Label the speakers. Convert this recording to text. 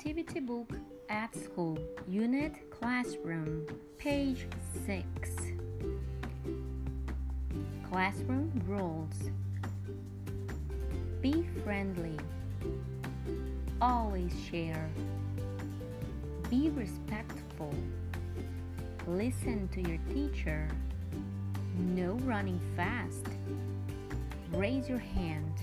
Speaker 1: Activity book at School, Unit Classroom, page 6. Classroom Rules Be friendly. Always share. Be respectful. Listen to your teacher. No running fast. Raise your hand.